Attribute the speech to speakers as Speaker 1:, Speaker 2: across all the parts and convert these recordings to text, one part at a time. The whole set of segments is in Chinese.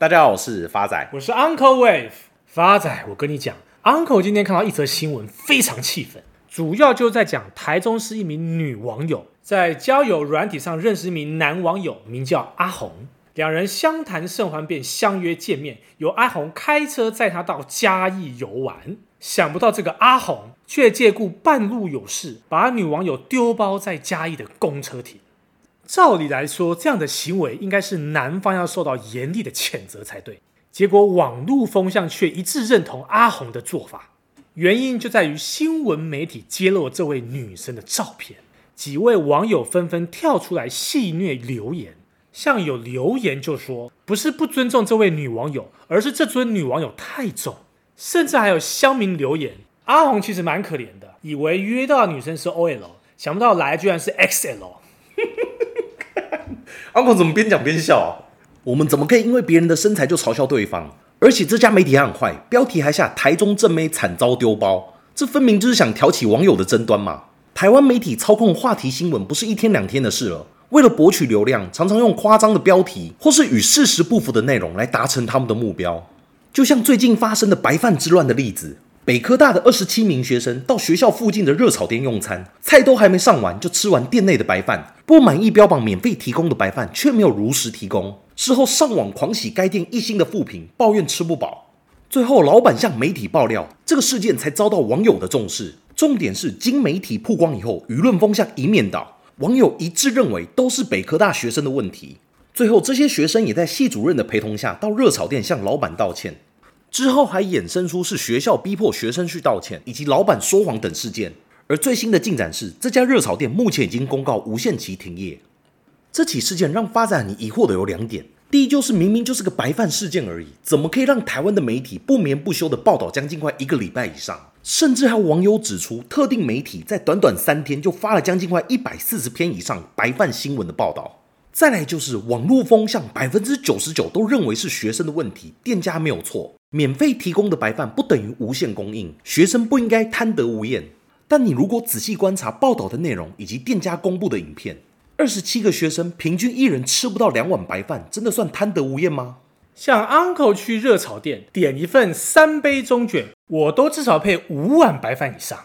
Speaker 1: 大家好，我是发仔，
Speaker 2: 我是 Uncle Wave。发仔，我跟你讲，Uncle 今天看到一则新闻，非常气愤。主要就在讲台中市一名女网友在交友软体上认识一名男网友，名叫阿红。两人相谈甚欢，便相约见面，由阿红开车载她到嘉义游玩。想不到这个阿红却借故半路有事，把女网友丢包在嘉义的公车亭。照理来说，这样的行为应该是男方要受到严厉的谴责才对。结果网络风向却一致认同阿红的做法，原因就在于新闻媒体揭露这位女生的照片，几位网友纷纷跳出来戏谑留言，像有留言就说不是不尊重这位女网友，而是这尊女网友太重，甚至还有乡民留言，阿红其实蛮可怜的，以为约到的女生是 OL，想不到来居然是 XL。
Speaker 1: 阿公怎么边讲边笑啊？我们怎么可以因为别人的身材就嘲笑对方？而且这家媒体还很坏，标题还下“台中正妹惨遭丢包”，这分明就是想挑起网友的争端嘛！台湾媒体操控话题新闻不是一天两天的事了，为了博取流量，常常用夸张的标题或是与事实不符的内容来达成他们的目标。就像最近发生的白饭之乱的例子。北科大的二十七名学生到学校附近的热炒店用餐，菜都还没上完就吃完店内的白饭，不满意标榜免费提供的白饭却没有如实提供，事后上网狂洗该店一星的负评，抱怨吃不饱。最后老板向媒体爆料，这个事件才遭到网友的重视。重点是经媒体曝光以后，舆论风向一面倒，网友一致认为都是北科大学生的问题。最后这些学生也在系主任的陪同下到热炒店向老板道歉。之后还衍生出是学校逼迫学生去道歉，以及老板说谎等事件。而最新的进展是，这家热炒店目前已经公告无限期停业。这起事件让发展你疑惑的有两点：第一，就是明明就是个白饭事件而已，怎么可以让台湾的媒体不眠不休的报道将近快一个礼拜以上？甚至还有网友指出，特定媒体在短短三天就发了将近快一百四十篇以上白饭新闻的报道。再来就是网络风向，百分之九十九都认为是学生的问题，店家没有错。免费提供的白饭不等于无限供应，学生不应该贪得无厌。但你如果仔细观察报道的内容以及店家公布的影片，二十七个学生平均一人吃不到两碗白饭，真的算贪得无厌吗？
Speaker 2: 像 Uncle 去热炒店点一份三杯中卷，我都至少配五碗白饭以上。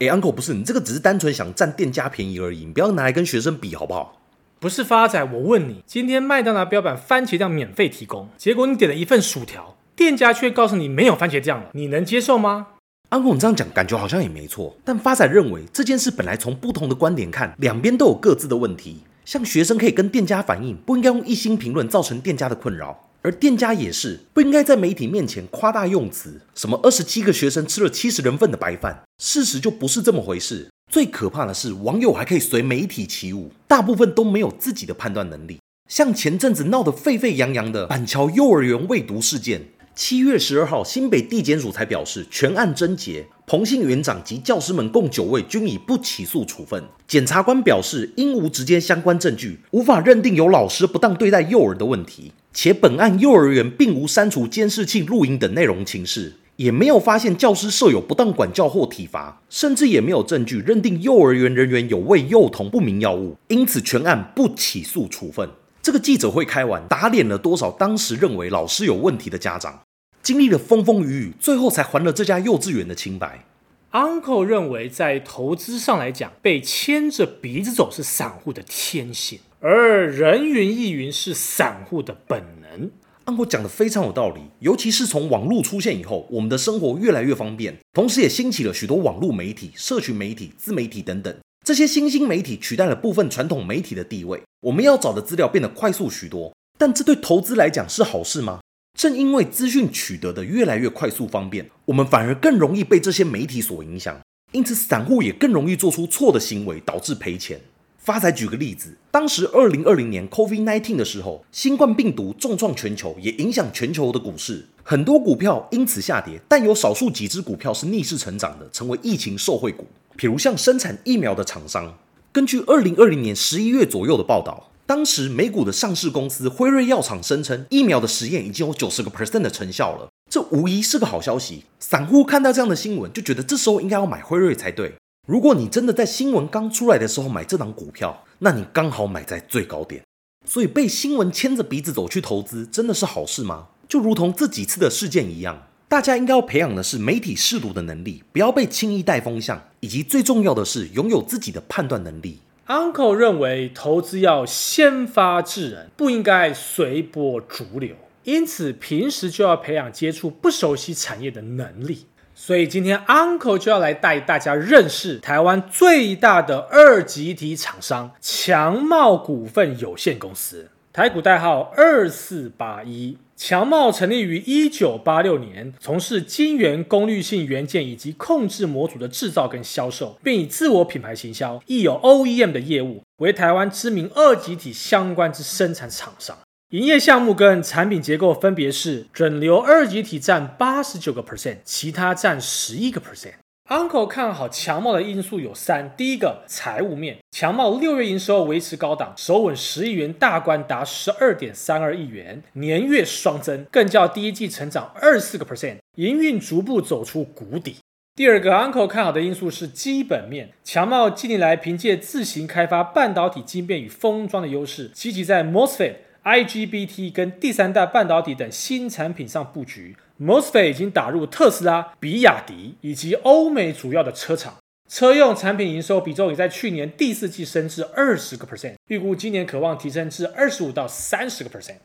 Speaker 1: 哎，Uncle 不是你这个只是单纯想占店家便宜而已，你不要拿来跟学生比好不好？
Speaker 2: 不是发仔，我问你，今天麦当劳标榜番茄酱免费提供，结果你点了一份薯条。店家却告诉你没有番茄酱了，你能接受吗？
Speaker 1: 安公，你这样讲感觉好像也没错。但发仔认为这件事本来从不同的观点看，两边都有各自的问题。像学生可以跟店家反映，不应该用一星评论造成店家的困扰；而店家也是不应该在媒体面前夸大用词，什么二十七个学生吃了七十人份的白饭，事实就不是这么回事。最可怕的是，网友还可以随媒体起舞，大部分都没有自己的判断能力。像前阵子闹得沸沸扬扬的板桥幼儿园喂毒事件。七月十二号，新北地检署才表示全案侦结，彭姓园长及教师们共九位均以不起诉处分。检察官表示，因无直接相关证据，无法认定有老师不当对待幼儿的问题，且本案幼儿园并无删除监视器录影等内容情事，也没有发现教师设有不当管教或体罚，甚至也没有证据认定幼儿园人员有喂幼童不明药物，因此全案不起诉处分。这个记者会开完，打脸了多少当时认为老师有问题的家长？经历了风风雨雨，最后才还了这家幼稚园的清白。
Speaker 2: Uncle 认为，在投资上来讲，被牵着鼻子走是散户的天性，而人云亦云是散户的本能。
Speaker 1: Uncle 讲的非常有道理，尤其是从网络出现以后，我们的生活越来越方便，同时也兴起了许多网络媒体、社群媒体、自媒体等等。这些新兴媒体取代了部分传统媒体的地位，我们要找的资料变得快速许多。但这对投资来讲是好事吗？正因为资讯取得的越来越快速方便，我们反而更容易被这些媒体所影响，因此散户也更容易做出错的行为，导致赔钱。发财举个例子，当时二零二零年 COVID-19 的时候，新冠病毒重创全球，也影响全球的股市，很多股票因此下跌，但有少数几只股票是逆势成长的，成为疫情受惠股。譬如像生产疫苗的厂商，根据二零二零年十一月左右的报道。当时美股的上市公司辉瑞药厂声称，疫苗的实验已经有九十个 percent 的成效了，这无疑是个好消息。散户看到这样的新闻，就觉得这时候应该要买辉瑞才对。如果你真的在新闻刚出来的时候买这档股票，那你刚好买在最高点。所以被新闻牵着鼻子走去投资，真的是好事吗？就如同这几次的事件一样，大家应该要培养的是媒体识读的能力，不要被轻易带风向，以及最重要的是拥有自己的判断能力。
Speaker 2: Uncle 认为，投资要先发制人，不应该随波逐流，因此平时就要培养接触不熟悉产业的能力。所以今天 Uncle 就要来带大家认识台湾最大的二极体厂商强茂股份有限公司，台股代号二四八一。强茂成立于一九八六年，从事晶圆功率性元件以及控制模组的制造跟销售，并以自我品牌行销，亦有 OEM 的业务，为台湾知名二极体相关之生产厂商。营业项目跟产品结构分别是整流二极体占八十九个 percent，其他占十一个 percent。Uncle 看好强茂的因素有三：第一个，财务面，强茂六月营收维持高档，首稳十亿元大关，达十二点三二亿元，年月双增，更较第一季成长二十四个 percent，营运逐步走出谷底。第二个，Uncle 看好的因素是基本面，强茂近年来凭借自行开发半导体晶片与封装的优势，积极在 MOSFET、IGBT 跟第三代半导体等新产品上布局。MOSFET 已经打入特斯拉、比亚迪以及欧美主要的车厂，车用产品营收比重已在去年第四季升至二十个 percent，预估今年可望提升至二十五到三十个 percent。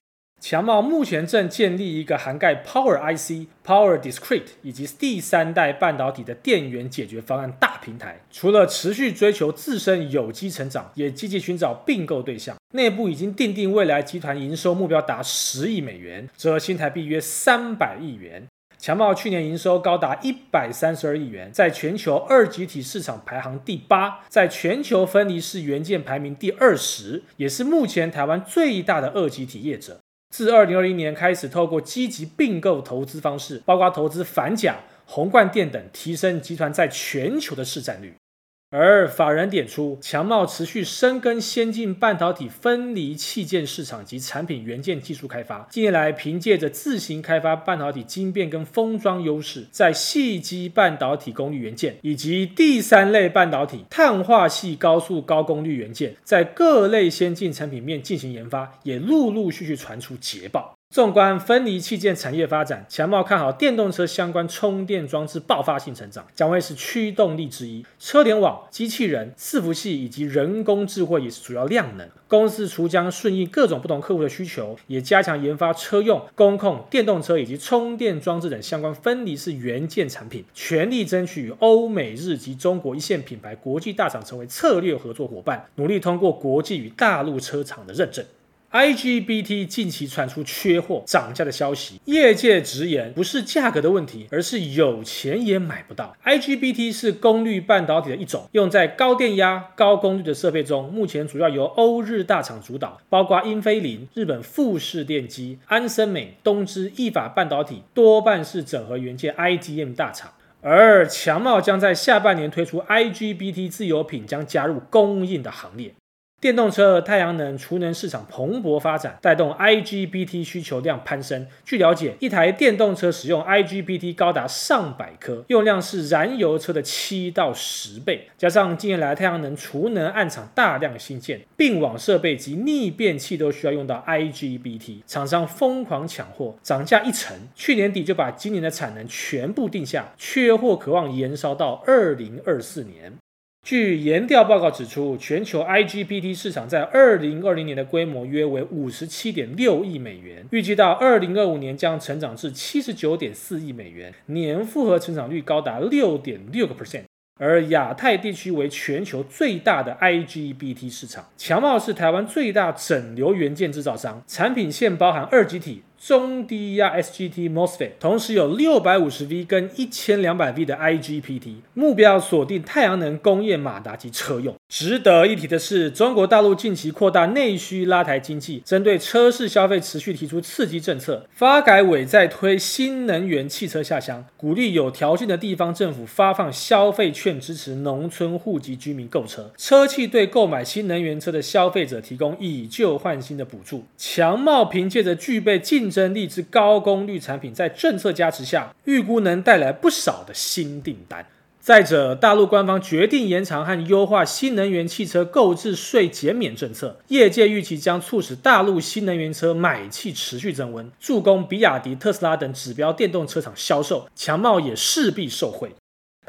Speaker 2: 强茂目前正建立一个涵盖 Power IC、Power Discrete 以及第三代半导体的电源解决方案大平台。除了持续追求自身有机成长，也积极寻找并购对象。内部已经订定未来集团营收目标达十亿美元，折合新台币约三百亿元。强茂去年营收高达一百三十二亿元，在全球二极体市场排行第八，在全球分离式元件排名第二十，也是目前台湾最大的二极体业者。自二零二零年开始，透过积极并购投资方式，包括投资反甲、红冠店等，提升集团在全球的市占率。而法人点出，强茂持续深耕先进半导体分离器件市场及产品元件技术开发。近年来，凭借着自行开发半导体晶片跟封装优势，在细基半导体功率元件以及第三类半导体碳化系高速高功率元件，在各类先进产品面进行研发，也陆陆续续传出捷报。纵观分离器件产业发展，强茂看好电动车相关充电装置爆发性成长，将会是驱动力之一。车联网、机器人、伺服器以及人工智慧也是主要量能。公司除将顺应各种不同客户的需求，也加强研发车用、工控、电动车以及充电装置等相关分离式元件产品，全力争取与欧美日及中国一线品牌国际大厂成为策略合作伙伴，努力通过国际与大陆车厂的认证。IGBT 近期传出缺货、涨价的消息，业界直言不是价格的问题，而是有钱也买不到。IGBT 是功率半导体的一种，用在高电压、高功率的设备中，目前主要由欧日大厂主导，包括英飞凌、日本富士电机、安森美、东芝、意法半导体，多半是整合元件 IDM 大厂。而强茂将在下半年推出 IGBT 自有品，将加入供应的行列。电动车和、太阳能、储能市场蓬勃发展，带动 IGBT 需求量攀升。据了解，一台电动车使用 IGBT 高达上百颗，用量是燃油车的七到十倍。加上近年来太阳能、储能案场大量新建，并网设备及逆变器都需要用到 IGBT，厂商疯狂抢货，涨价一成。去年底就把今年的产能全部定下，缺货渴望延烧到二零二四年。据研调报告指出，全球 IGBT 市场在二零二零年的规模约为五十七点六亿美元，预计到二零二五年将成长至七十九点四亿美元，年复合成长率高达六点六个 percent。而亚太地区为全球最大的 IGBT 市场，强茂是台湾最大整流元件制造商，产品线包含二极体。中低压 SGT MOSFET，同时有六百五十 V 跟一千两百 V 的 IGBT，目标锁定太阳能、工业、马达及车用。值得一提的是，中国大陆近期扩大内需拉抬经济，针对车市消费持续提出刺激政策。发改委在推新能源汽车下乡，鼓励有条件的地方政府发放消费券，支持农村户籍居民购车。车企对购买新能源车的消费者提供以旧换新的补助。强茂凭借着具备竞争力之高功率产品，在政策加持下，预估能带来不少的新订单。再者，大陆官方决定延长和优化新能源汽车购置税减免政策，业界预期将促使大陆新能源车买气持续增温，助攻比亚迪、特斯拉等指标电动车厂销售，强贸也势必受惠。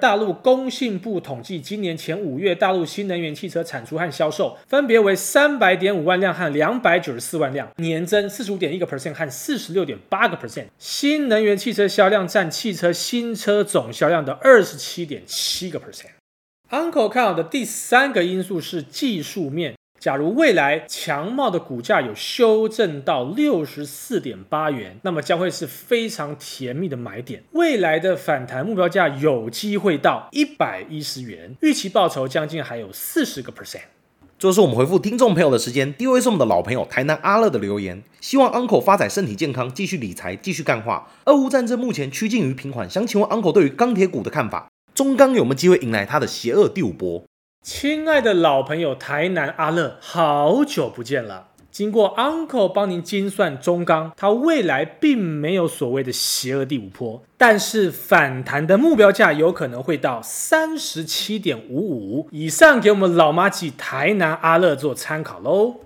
Speaker 2: 大陆工信部统计，今年前五月，大陆新能源汽车产出和销售分别为三百点五万辆和两百九十四万辆，年增四十五点一个 percent 和四十六点八个 percent。新能源汽车销量占汽车新车总销量的二十七点七个 percent。Uncle 看好的第三个因素是技术面。假如未来强茂的股价有修正到六十四点八元，那么将会是非常甜蜜的买点。未来的反弹目标价有机会到一百一十元，预期报酬将近还有四十个 percent。
Speaker 1: 这是我们回复听众朋友的时间。第一位是我们的老朋友台南阿乐的留言，希望 Uncle 发展身体健康，继续理财，继续干话。俄乌战争目前趋近于平缓，想请问 Uncle 对于钢铁股的看法？中钢有没有机会迎来它的邪恶第五波？
Speaker 2: 亲爱的老朋友台南阿乐，好久不见了。经过 Uncle 帮您精算中钢，它未来并没有所谓的邪恶第五波，但是反弹的目标价有可能会到三十七点五五以上，给我们老麻吉台南阿乐做参考喽。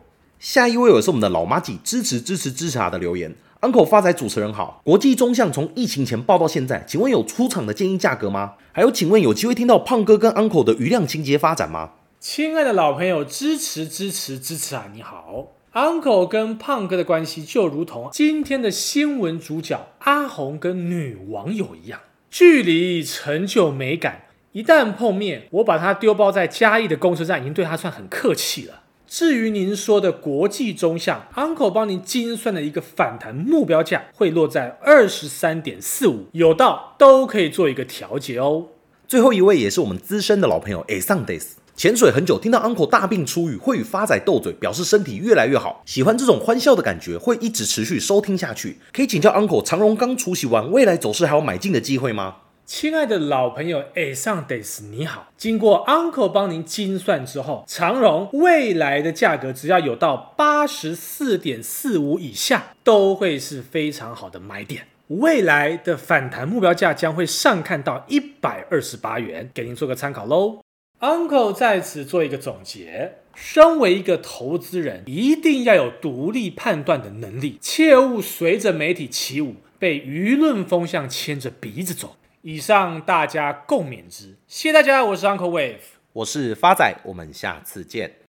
Speaker 1: 下一位也是我们的老麻吉支持支持支持他的留言。Uncle 发财主持人好，国际中橡从疫情前爆到现在，请问有出厂的建议价格吗？还有，请问有机会听到胖哥跟 Uncle 的余量情节发展吗？
Speaker 2: 亲爱的老朋友，支持支持支持啊！你好，Uncle 跟胖哥的关系就如同今天的新闻主角阿红跟女网友一样，距离成就美感，一旦碰面，我把他丢包在嘉义的公车站，已经对他算很客气了。至于您说的国际中橡，Uncle 帮您精算的一个反弹目标价会落在二十三点四五，有道都可以做一个调节哦。
Speaker 1: 最后一位也是我们资深的老朋友 A Sundays，潜水很久，听到 Uncle 大病初愈，会与发仔斗嘴，表示身体越来越好，喜欢这种欢笑的感觉，会一直持续收听下去。可以请教 Uncle，长荣刚除息完，未来走势还有买进的机会吗？
Speaker 2: 亲爱的老朋友 A 上 days 你好，经过 Uncle 帮您精算之后，长荣未来的价格只要有到八十四点四五以下，都会是非常好的买点。未来的反弹目标价将会上看到一百二十八元，给您做个参考喽。Uncle 在此做一个总结：身为一个投资人，一定要有独立判断的能力，切勿随着媒体起舞，被舆论风向牵着鼻子走。以上大家共勉之，谢谢大家，我是 Uncle Wave，
Speaker 1: 我是发仔，我们下次见。